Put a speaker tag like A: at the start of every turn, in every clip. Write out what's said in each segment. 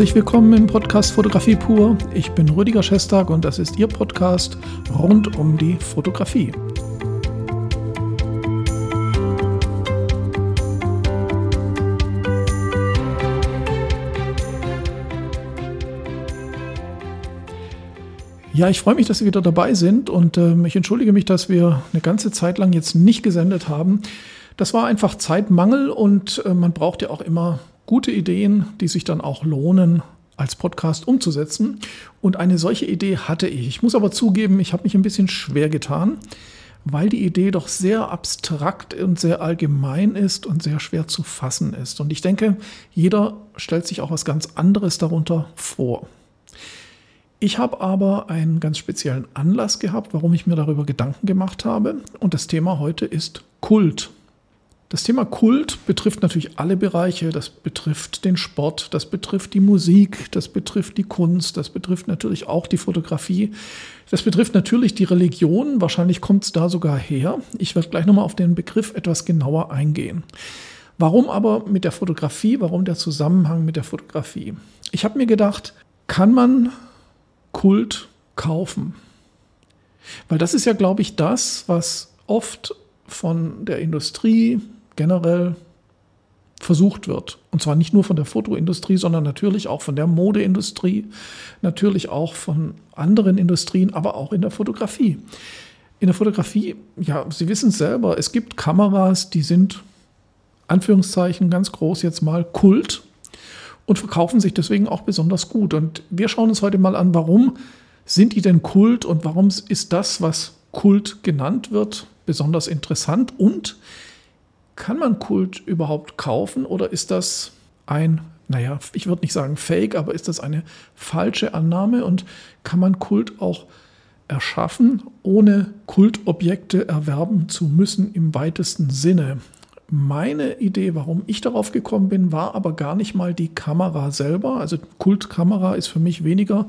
A: Herzlich willkommen im Podcast Fotografie pur. Ich bin Rüdiger Schestag und das ist Ihr Podcast rund um die Fotografie. Ja, ich freue mich, dass Sie wieder dabei sind und äh, ich entschuldige mich, dass wir eine ganze Zeit lang jetzt nicht gesendet haben. Das war einfach Zeitmangel und äh, man braucht ja auch immer gute Ideen, die sich dann auch lohnen, als Podcast umzusetzen. Und eine solche Idee hatte ich. Ich muss aber zugeben, ich habe mich ein bisschen schwer getan, weil die Idee doch sehr abstrakt und sehr allgemein ist und sehr schwer zu fassen ist. Und ich denke, jeder stellt sich auch was ganz anderes darunter vor. Ich habe aber einen ganz speziellen Anlass gehabt, warum ich mir darüber Gedanken gemacht habe. Und das Thema heute ist Kult. Das Thema Kult betrifft natürlich alle Bereiche. Das betrifft den Sport, das betrifft die Musik, das betrifft die Kunst, das betrifft natürlich auch die Fotografie. Das betrifft natürlich die Religion. Wahrscheinlich kommt es da sogar her. Ich werde gleich nochmal auf den Begriff etwas genauer eingehen. Warum aber mit der Fotografie? Warum der Zusammenhang mit der Fotografie? Ich habe mir gedacht, kann man Kult kaufen? Weil das ist ja, glaube ich, das, was oft von der Industrie, generell versucht wird. Und zwar nicht nur von der Fotoindustrie, sondern natürlich auch von der Modeindustrie, natürlich auch von anderen Industrien, aber auch in der Fotografie. In der Fotografie, ja, Sie wissen es selber, es gibt Kameras, die sind, Anführungszeichen ganz groß jetzt mal, Kult und verkaufen sich deswegen auch besonders gut. Und wir schauen uns heute mal an, warum sind die denn Kult und warum ist das, was Kult genannt wird, besonders interessant und kann man Kult überhaupt kaufen oder ist das ein, naja, ich würde nicht sagen Fake, aber ist das eine falsche Annahme und kann man Kult auch erschaffen, ohne Kultobjekte erwerben zu müssen im weitesten Sinne? Meine Idee, warum ich darauf gekommen bin, war aber gar nicht mal die Kamera selber. Also Kultkamera ist für mich weniger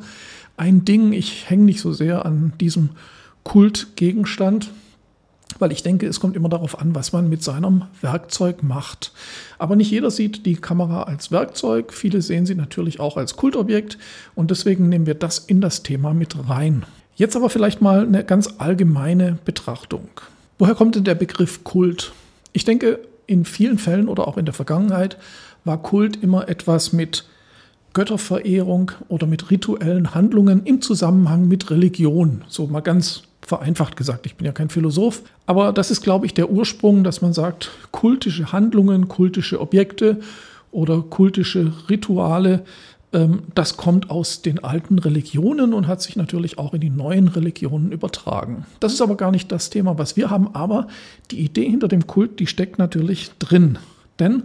A: ein Ding. Ich hänge nicht so sehr an diesem Kultgegenstand, weil ich denke, es kommt immer darauf an, was man mit seinem Werkzeug macht. Aber nicht jeder sieht die Kamera als Werkzeug, viele sehen sie natürlich auch als Kultobjekt und deswegen nehmen wir das in das Thema mit rein. Jetzt aber vielleicht mal eine ganz allgemeine Betrachtung. Woher kommt denn der Begriff Kult? Ich denke, in vielen Fällen oder auch in der Vergangenheit war Kult immer etwas mit Götterverehrung oder mit rituellen Handlungen im Zusammenhang mit Religion. So mal ganz vereinfacht gesagt, ich bin ja kein Philosoph, aber das ist, glaube ich, der Ursprung, dass man sagt, kultische Handlungen, kultische Objekte oder kultische Rituale, ähm, das kommt aus den alten Religionen und hat sich natürlich auch in die neuen Religionen übertragen. Das ist aber gar nicht das Thema, was wir haben, aber die Idee hinter dem Kult, die steckt natürlich drin. Denn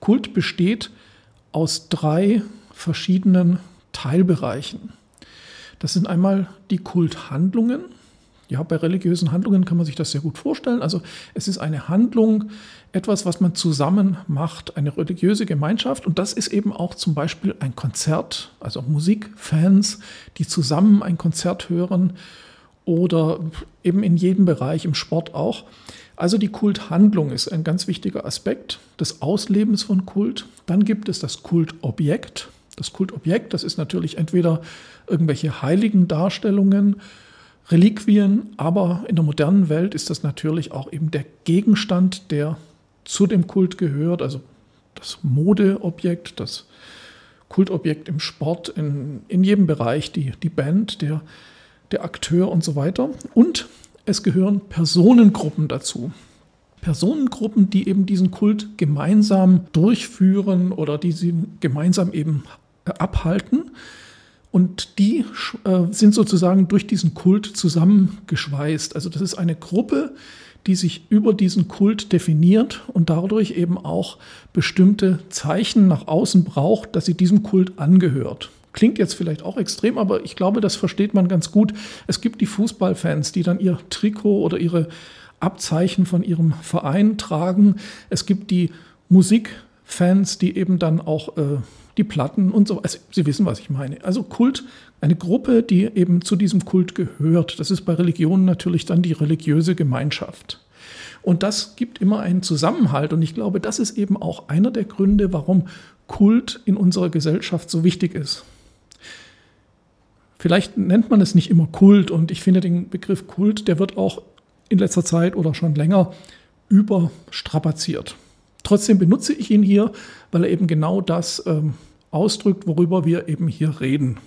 A: Kult besteht aus drei verschiedenen Teilbereichen. Das sind einmal die Kulthandlungen, ja, bei religiösen Handlungen kann man sich das sehr gut vorstellen. Also es ist eine Handlung, etwas, was man zusammen macht, eine religiöse Gemeinschaft. Und das ist eben auch zum Beispiel ein Konzert, also Musikfans, die zusammen ein Konzert hören oder eben in jedem Bereich, im Sport auch. Also die Kulthandlung ist ein ganz wichtiger Aspekt des Auslebens von Kult. Dann gibt es das Kultobjekt. Das Kultobjekt, das ist natürlich entweder irgendwelche heiligen Darstellungen, Reliquien, aber in der modernen Welt ist das natürlich auch eben der Gegenstand, der zu dem Kult gehört, also das Modeobjekt, das Kultobjekt im Sport, in, in jedem Bereich, die, die Band, der, der Akteur und so weiter. Und es gehören Personengruppen dazu. Personengruppen, die eben diesen Kult gemeinsam durchführen oder die sie gemeinsam eben abhalten. Und die äh, sind sozusagen durch diesen Kult zusammengeschweißt. Also das ist eine Gruppe, die sich über diesen Kult definiert und dadurch eben auch bestimmte Zeichen nach außen braucht, dass sie diesem Kult angehört. Klingt jetzt vielleicht auch extrem, aber ich glaube, das versteht man ganz gut. Es gibt die Fußballfans, die dann ihr Trikot oder ihre Abzeichen von ihrem Verein tragen. Es gibt die Musikfans, die eben dann auch äh, die Platten und so. Also, Sie wissen, was ich meine. Also Kult, eine Gruppe, die eben zu diesem Kult gehört. Das ist bei Religionen natürlich dann die religiöse Gemeinschaft. Und das gibt immer einen Zusammenhalt. Und ich glaube, das ist eben auch einer der Gründe, warum Kult in unserer Gesellschaft so wichtig ist. Vielleicht nennt man es nicht immer Kult und ich finde den Begriff Kult, der wird auch in letzter Zeit oder schon länger überstrapaziert. Trotzdem benutze ich ihn hier, weil er eben genau das ähm, ausdrückt, worüber wir eben hier reden.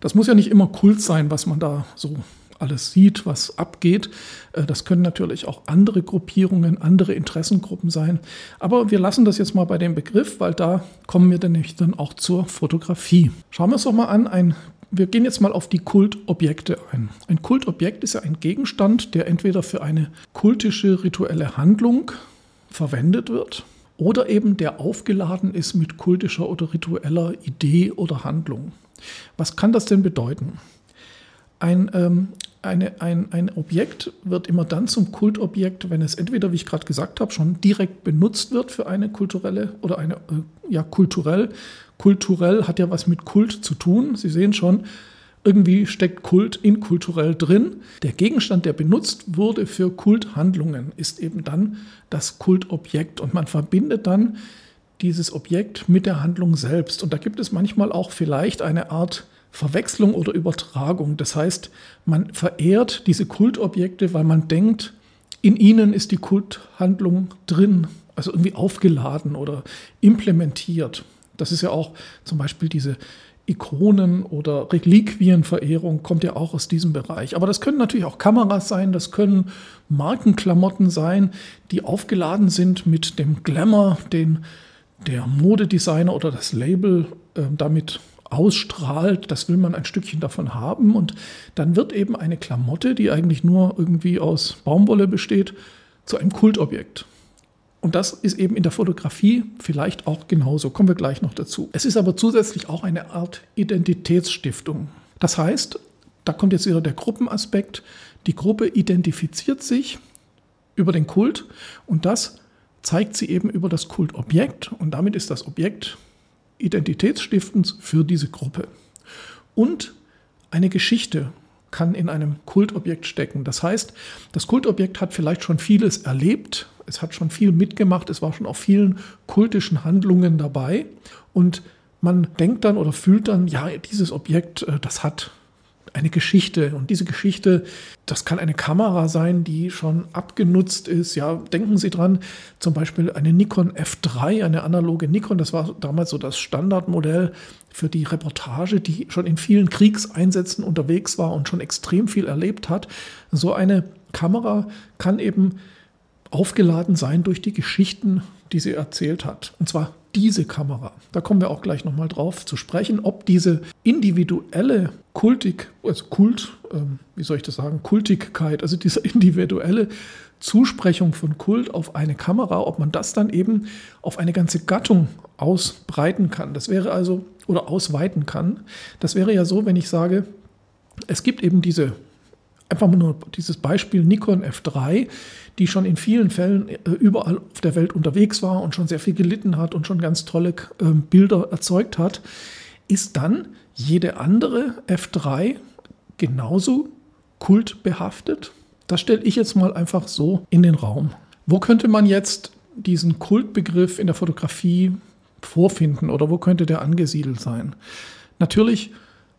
A: Das muss ja nicht immer Kult sein, was man da so alles sieht, was abgeht. Äh, das können natürlich auch andere Gruppierungen, andere Interessengruppen sein. Aber wir lassen das jetzt mal bei dem Begriff, weil da kommen wir dann nämlich dann auch zur Fotografie. Schauen wir uns doch mal an, ein wir gehen jetzt mal auf die Kultobjekte ein. Ein Kultobjekt ist ja ein Gegenstand, der entweder für eine kultische rituelle Handlung verwendet wird oder eben der aufgeladen ist mit kultischer oder ritueller Idee oder Handlung. Was kann das denn bedeuten? Ein, ähm, eine, ein, ein Objekt wird immer dann zum Kultobjekt, wenn es entweder, wie ich gerade gesagt habe, schon direkt benutzt wird für eine kulturelle oder eine, äh, ja, kulturell. Kulturell hat ja was mit Kult zu tun. Sie sehen schon, irgendwie steckt Kult in kulturell drin. Der Gegenstand, der benutzt wurde für Kulthandlungen, ist eben dann das Kultobjekt und man verbindet dann dieses Objekt mit der Handlung selbst. Und da gibt es manchmal auch vielleicht eine Art Verwechslung oder Übertragung. Das heißt, man verehrt diese Kultobjekte, weil man denkt, in ihnen ist die Kulthandlung drin, also irgendwie aufgeladen oder implementiert. Das ist ja auch zum Beispiel diese Ikonen oder Reliquienverehrung kommt ja auch aus diesem Bereich. Aber das können natürlich auch Kameras sein, das können Markenklamotten sein, die aufgeladen sind mit dem Glamour, den der Modedesigner oder das Label äh, damit ausstrahlt, das will man ein Stückchen davon haben und dann wird eben eine Klamotte, die eigentlich nur irgendwie aus Baumwolle besteht, zu einem Kultobjekt. Und das ist eben in der Fotografie vielleicht auch genauso. Kommen wir gleich noch dazu. Es ist aber zusätzlich auch eine Art Identitätsstiftung. Das heißt, da kommt jetzt wieder der Gruppenaspekt. Die Gruppe identifiziert sich über den Kult und das zeigt sie eben über das Kultobjekt und damit ist das Objekt identitätsstiftend für diese Gruppe. Und eine Geschichte kann in einem Kultobjekt stecken. Das heißt, das Kultobjekt hat vielleicht schon vieles erlebt, es hat schon viel mitgemacht, es war schon auf vielen kultischen Handlungen dabei und man denkt dann oder fühlt dann, ja, dieses Objekt, äh, das hat eine Geschichte. Und diese Geschichte, das kann eine Kamera sein, die schon abgenutzt ist. Ja, denken Sie dran, zum Beispiel eine Nikon F3, eine analoge Nikon, das war damals so das Standardmodell für die Reportage, die schon in vielen Kriegseinsätzen unterwegs war und schon extrem viel erlebt hat. So eine Kamera kann eben aufgeladen sein durch die Geschichten, die sie erzählt hat. Und zwar diese Kamera. Da kommen wir auch gleich nochmal drauf zu sprechen, ob diese individuelle Kultik, also Kult, ähm, wie soll ich das sagen, Kultigkeit, also diese individuelle Zusprechung von Kult auf eine Kamera, ob man das dann eben auf eine ganze Gattung ausbreiten kann. Das wäre also, oder ausweiten kann. Das wäre ja so, wenn ich sage, es gibt eben diese einfach nur dieses Beispiel Nikon F3, die schon in vielen Fällen äh, überall auf der Welt unterwegs war und schon sehr viel gelitten hat und schon ganz tolle äh, Bilder erzeugt hat, ist dann jede andere F3 genauso kultbehaftet? Das stelle ich jetzt mal einfach so in den Raum. Wo könnte man jetzt diesen Kultbegriff in der Fotografie vorfinden oder wo könnte der angesiedelt sein? Natürlich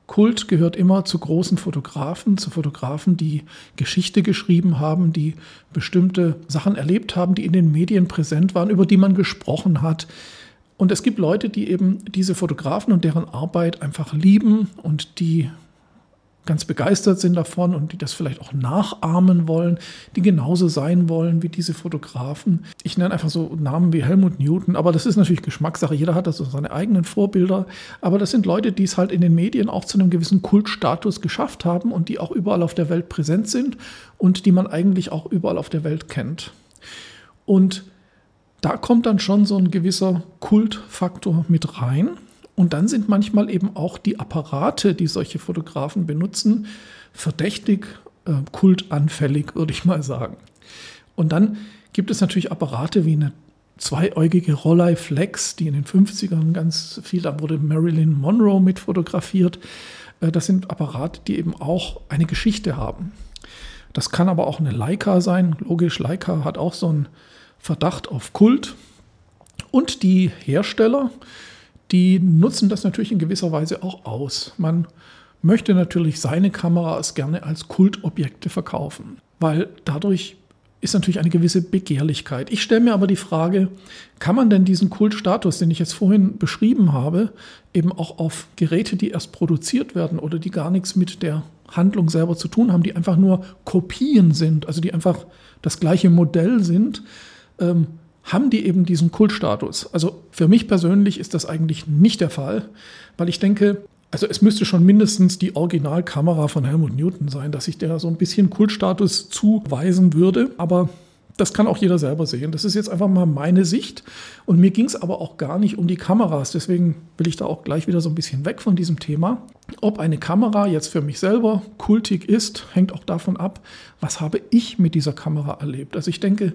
A: Kult gehört immer zu großen Fotografen, zu Fotografen, die Geschichte geschrieben haben, die bestimmte Sachen erlebt haben, die in den Medien präsent waren, über die man gesprochen hat. Und es gibt Leute, die eben diese Fotografen und deren Arbeit einfach lieben und die ganz begeistert sind davon und die das vielleicht auch nachahmen wollen, die genauso sein wollen wie diese Fotografen. Ich nenne einfach so Namen wie Helmut Newton, aber das ist natürlich Geschmackssache. Jeder hat also seine eigenen Vorbilder. Aber das sind Leute, die es halt in den Medien auch zu einem gewissen Kultstatus geschafft haben und die auch überall auf der Welt präsent sind und die man eigentlich auch überall auf der Welt kennt. Und da kommt dann schon so ein gewisser Kultfaktor mit rein. Und dann sind manchmal eben auch die Apparate, die solche Fotografen benutzen, verdächtig äh, kultanfällig, würde ich mal sagen. Und dann gibt es natürlich Apparate wie eine zweieugige Rollei Flex, die in den 50ern ganz viel, da wurde Marilyn Monroe mit fotografiert. Äh, das sind Apparate, die eben auch eine Geschichte haben. Das kann aber auch eine Leica sein. Logisch, Leica hat auch so einen Verdacht auf Kult. Und die Hersteller, die nutzen das natürlich in gewisser Weise auch aus. Man möchte natürlich seine Kameras gerne als Kultobjekte verkaufen, weil dadurch ist natürlich eine gewisse Begehrlichkeit. Ich stelle mir aber die Frage, kann man denn diesen Kultstatus, den ich jetzt vorhin beschrieben habe, eben auch auf Geräte, die erst produziert werden oder die gar nichts mit der Handlung selber zu tun haben, die einfach nur Kopien sind, also die einfach das gleiche Modell sind, ähm, haben die eben diesen Kultstatus. Also für mich persönlich ist das eigentlich nicht der Fall, weil ich denke, also es müsste schon mindestens die Originalkamera von Helmut Newton sein, dass ich der so ein bisschen Kultstatus zuweisen würde. Aber das kann auch jeder selber sehen. Das ist jetzt einfach mal meine Sicht. Und mir ging es aber auch gar nicht um die Kameras. Deswegen will ich da auch gleich wieder so ein bisschen weg von diesem Thema. Ob eine Kamera jetzt für mich selber kultig ist, hängt auch davon ab, was habe ich mit dieser Kamera erlebt. Also ich denke,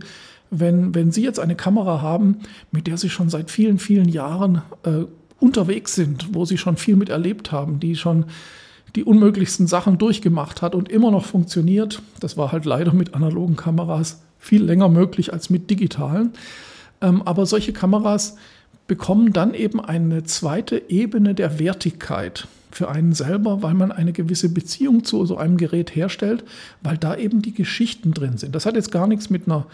A: wenn, wenn Sie jetzt eine Kamera haben, mit der Sie schon seit vielen, vielen Jahren äh, unterwegs sind, wo sie schon viel mit erlebt haben, die schon die unmöglichsten Sachen durchgemacht hat und immer noch funktioniert. Das war halt leider mit analogen Kameras viel länger möglich als mit digitalen. Ähm, aber solche Kameras bekommen dann eben eine zweite Ebene der Wertigkeit für einen selber, weil man eine gewisse Beziehung zu so einem Gerät herstellt, weil da eben die Geschichten drin sind. Das hat jetzt gar nichts mit einer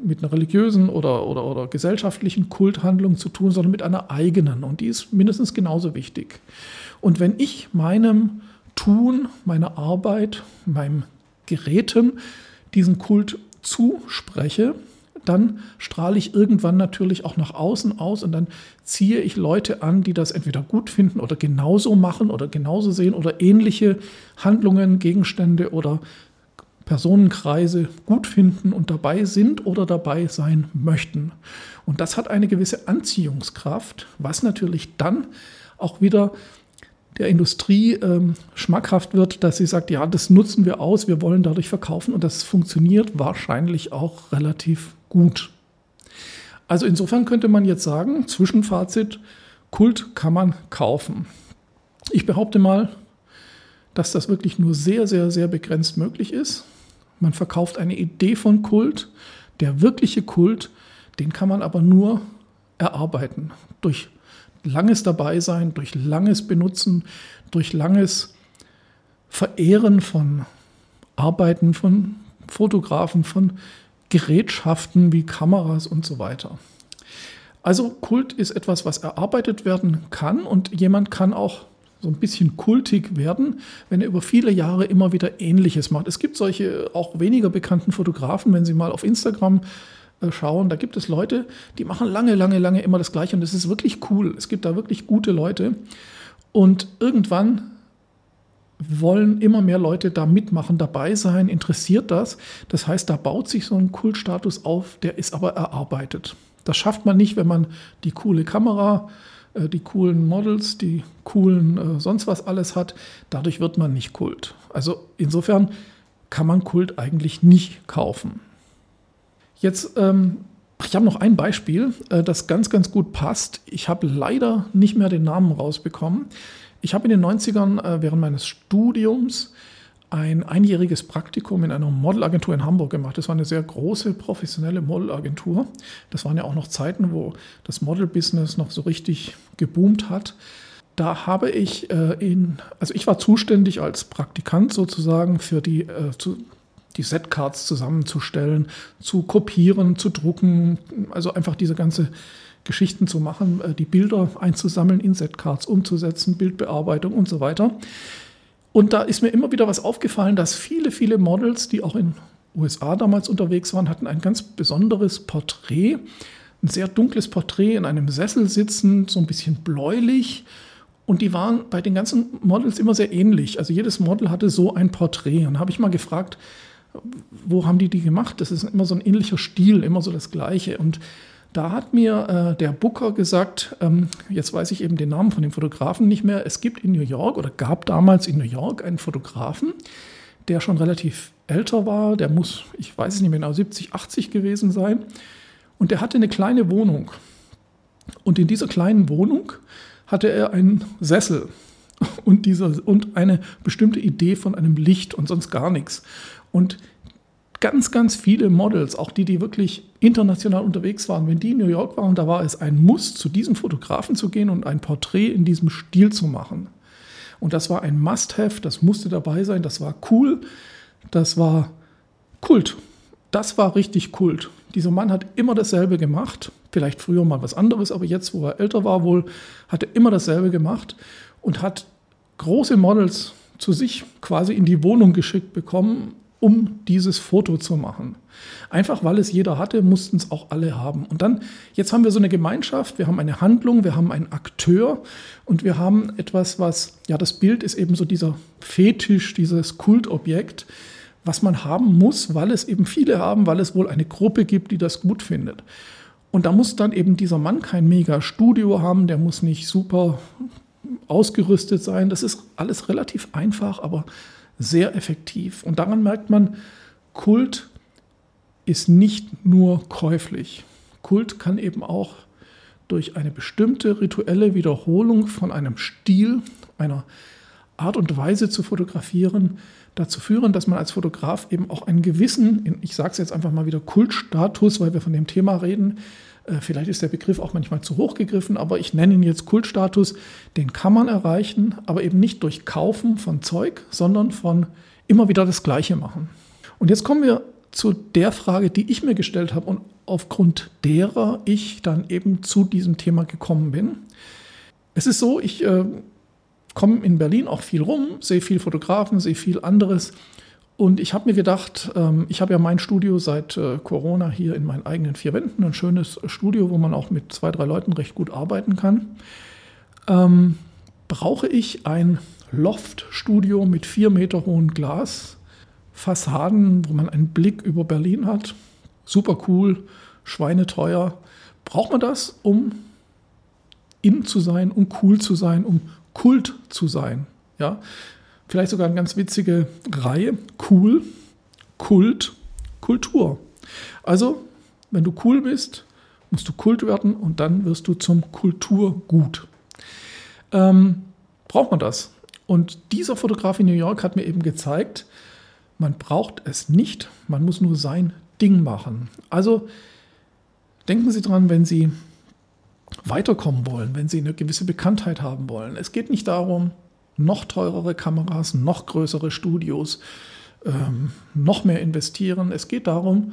A: mit einer religiösen oder, oder, oder gesellschaftlichen Kulthandlung zu tun, sondern mit einer eigenen. Und die ist mindestens genauso wichtig. Und wenn ich meinem Tun, meiner Arbeit, meinem Geräten diesen Kult zuspreche, dann strahle ich irgendwann natürlich auch nach außen aus und dann ziehe ich Leute an, die das entweder gut finden oder genauso machen oder genauso sehen oder ähnliche Handlungen, Gegenstände oder Personenkreise gut finden und dabei sind oder dabei sein möchten. Und das hat eine gewisse Anziehungskraft, was natürlich dann auch wieder der Industrie ähm, schmackhaft wird, dass sie sagt, ja, das nutzen wir aus, wir wollen dadurch verkaufen und das funktioniert wahrscheinlich auch relativ gut. Also insofern könnte man jetzt sagen, Zwischenfazit, Kult kann man kaufen. Ich behaupte mal, dass das wirklich nur sehr, sehr, sehr begrenzt möglich ist. Man verkauft eine Idee von Kult. Der wirkliche Kult, den kann man aber nur erarbeiten. Durch langes Dabeisein, durch langes Benutzen, durch langes Verehren von Arbeiten von Fotografen, von Gerätschaften wie Kameras und so weiter. Also Kult ist etwas, was erarbeitet werden kann und jemand kann auch so ein bisschen kultig werden, wenn er über viele Jahre immer wieder Ähnliches macht. Es gibt solche auch weniger bekannten Fotografen, wenn Sie mal auf Instagram schauen, da gibt es Leute, die machen lange, lange, lange immer das Gleiche und das ist wirklich cool. Es gibt da wirklich gute Leute und irgendwann wollen immer mehr Leute da mitmachen, dabei sein, interessiert das. Das heißt, da baut sich so ein Kultstatus auf, der ist aber erarbeitet. Das schafft man nicht, wenn man die coole Kamera äh, die coolen Models, die coolen äh, sonst was alles hat. Dadurch wird man nicht Kult. Also insofern kann man Kult eigentlich nicht kaufen. Jetzt, ähm, ich habe noch ein Beispiel, äh, das ganz, ganz gut passt. Ich habe leider nicht mehr den Namen rausbekommen. Ich habe in den 90ern äh, während meines Studiums ein einjähriges Praktikum in einer Modelagentur in Hamburg gemacht. Das war eine sehr große professionelle Modelagentur. Das waren ja auch noch Zeiten, wo das Model-Business noch so richtig geboomt hat. Da habe ich äh, in, also ich war zuständig als Praktikant sozusagen für die, äh, zu, die Setcards zusammenzustellen, zu kopieren, zu drucken, also einfach diese ganze Geschichten zu machen, äh, die Bilder einzusammeln, in Setcards umzusetzen, Bildbearbeitung und so weiter. Und da ist mir immer wieder was aufgefallen, dass viele, viele Models, die auch in USA damals unterwegs waren, hatten ein ganz besonderes Porträt. Ein sehr dunkles Porträt in einem Sessel sitzen, so ein bisschen bläulich. Und die waren bei den ganzen Models immer sehr ähnlich. Also jedes Model hatte so ein Porträt. Und habe ich mal gefragt, wo haben die die gemacht? Das ist immer so ein ähnlicher Stil, immer so das Gleiche. Und da hat mir äh, der Booker gesagt, ähm, jetzt weiß ich eben den Namen von dem Fotografen nicht mehr, es gibt in New York oder gab damals in New York einen Fotografen, der schon relativ älter war, der muss, ich weiß es nicht mehr genau, 70, 80 gewesen sein. Und der hatte eine kleine Wohnung. Und in dieser kleinen Wohnung hatte er einen Sessel und, dieser, und eine bestimmte Idee von einem Licht und sonst gar nichts. Und ganz, ganz viele Models, auch die, die wirklich international unterwegs waren, wenn die in New York waren, da war es ein Muss, zu diesem Fotografen zu gehen und ein Porträt in diesem Stil zu machen. Und das war ein Must-Have, das musste dabei sein, das war cool, das war Kult. Das war richtig Kult. Dieser Mann hat immer dasselbe gemacht, vielleicht früher mal was anderes, aber jetzt, wo er älter war, wohl, hat er immer dasselbe gemacht und hat große Models zu sich quasi in die Wohnung geschickt bekommen, um dieses Foto zu machen. Einfach weil es jeder hatte, mussten es auch alle haben. Und dann, jetzt haben wir so eine Gemeinschaft, wir haben eine Handlung, wir haben einen Akteur und wir haben etwas, was, ja, das Bild ist eben so dieser Fetisch, dieses Kultobjekt, was man haben muss, weil es eben viele haben, weil es wohl eine Gruppe gibt, die das gut findet. Und da muss dann eben dieser Mann kein mega Studio haben, der muss nicht super ausgerüstet sein. Das ist alles relativ einfach, aber sehr effektiv. Und daran merkt man, Kult ist nicht nur käuflich. Kult kann eben auch durch eine bestimmte rituelle Wiederholung von einem Stil, einer Art und Weise zu fotografieren, dazu führen, dass man als Fotograf eben auch einen gewissen, ich sage es jetzt einfach mal wieder, Kultstatus, weil wir von dem Thema reden, vielleicht ist der Begriff auch manchmal zu hoch gegriffen, aber ich nenne ihn jetzt Kultstatus. Den kann man erreichen, aber eben nicht durch Kaufen von Zeug, sondern von immer wieder das Gleiche machen. Und jetzt kommen wir zu der Frage, die ich mir gestellt habe und aufgrund derer ich dann eben zu diesem Thema gekommen bin. Es ist so, ich äh, komme in Berlin auch viel rum, sehe viel Fotografen, sehe viel anderes und ich habe mir gedacht, ähm, ich habe ja mein Studio seit äh, Corona hier in meinen eigenen vier Wänden, ein schönes Studio, wo man auch mit zwei, drei Leuten recht gut arbeiten kann. Ähm, brauche ich ein Loft-Studio mit vier Meter hohen Glasfassaden, wo man einen Blick über Berlin hat? Super cool, schweineteuer. Braucht man das, um in zu sein, um cool zu sein, um Kult zu sein? Ja, Vielleicht sogar eine ganz witzige Reihe. Cool, Kult, Kultur. Also, wenn du cool bist, musst du Kult werden und dann wirst du zum Kulturgut. Ähm, braucht man das? Und dieser Fotograf in New York hat mir eben gezeigt, man braucht es nicht, man muss nur sein Ding machen. Also denken Sie dran, wenn Sie weiterkommen wollen, wenn Sie eine gewisse Bekanntheit haben wollen. Es geht nicht darum, noch teurere Kameras, noch größere Studios, ähm, noch mehr investieren. Es geht darum,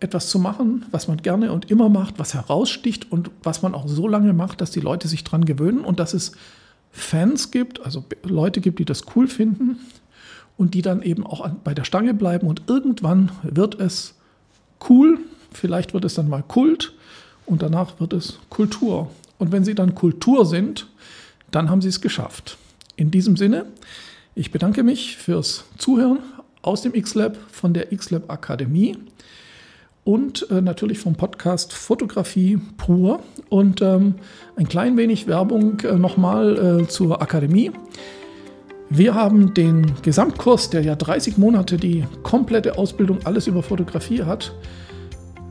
A: etwas zu machen, was man gerne und immer macht, was heraussticht und was man auch so lange macht, dass die Leute sich dran gewöhnen und dass es Fans gibt, also Leute gibt, die das cool finden und die dann eben auch bei der Stange bleiben und irgendwann wird es cool, vielleicht wird es dann mal Kult und danach wird es Kultur. Und wenn sie dann Kultur sind, dann haben sie es geschafft. In diesem Sinne, ich bedanke mich fürs Zuhören aus dem X-Lab von der X-Lab Akademie und äh, natürlich vom Podcast Fotografie pur und ähm, ein klein wenig Werbung äh, nochmal äh, zur Akademie. Wir haben den Gesamtkurs, der ja 30 Monate die komplette Ausbildung alles über Fotografie hat,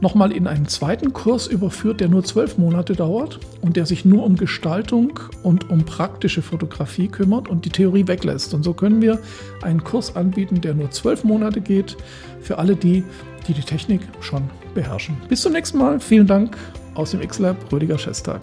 A: nochmal in einen zweiten Kurs überführt, der nur zwölf Monate dauert und der sich nur um Gestaltung und um praktische Fotografie kümmert und die Theorie weglässt. Und so können wir einen Kurs anbieten, der nur zwölf Monate geht, für alle die, die die Technik schon beherrschen. Bis zum nächsten Mal. Vielen Dank aus dem X-Lab, Rüdiger Schestag.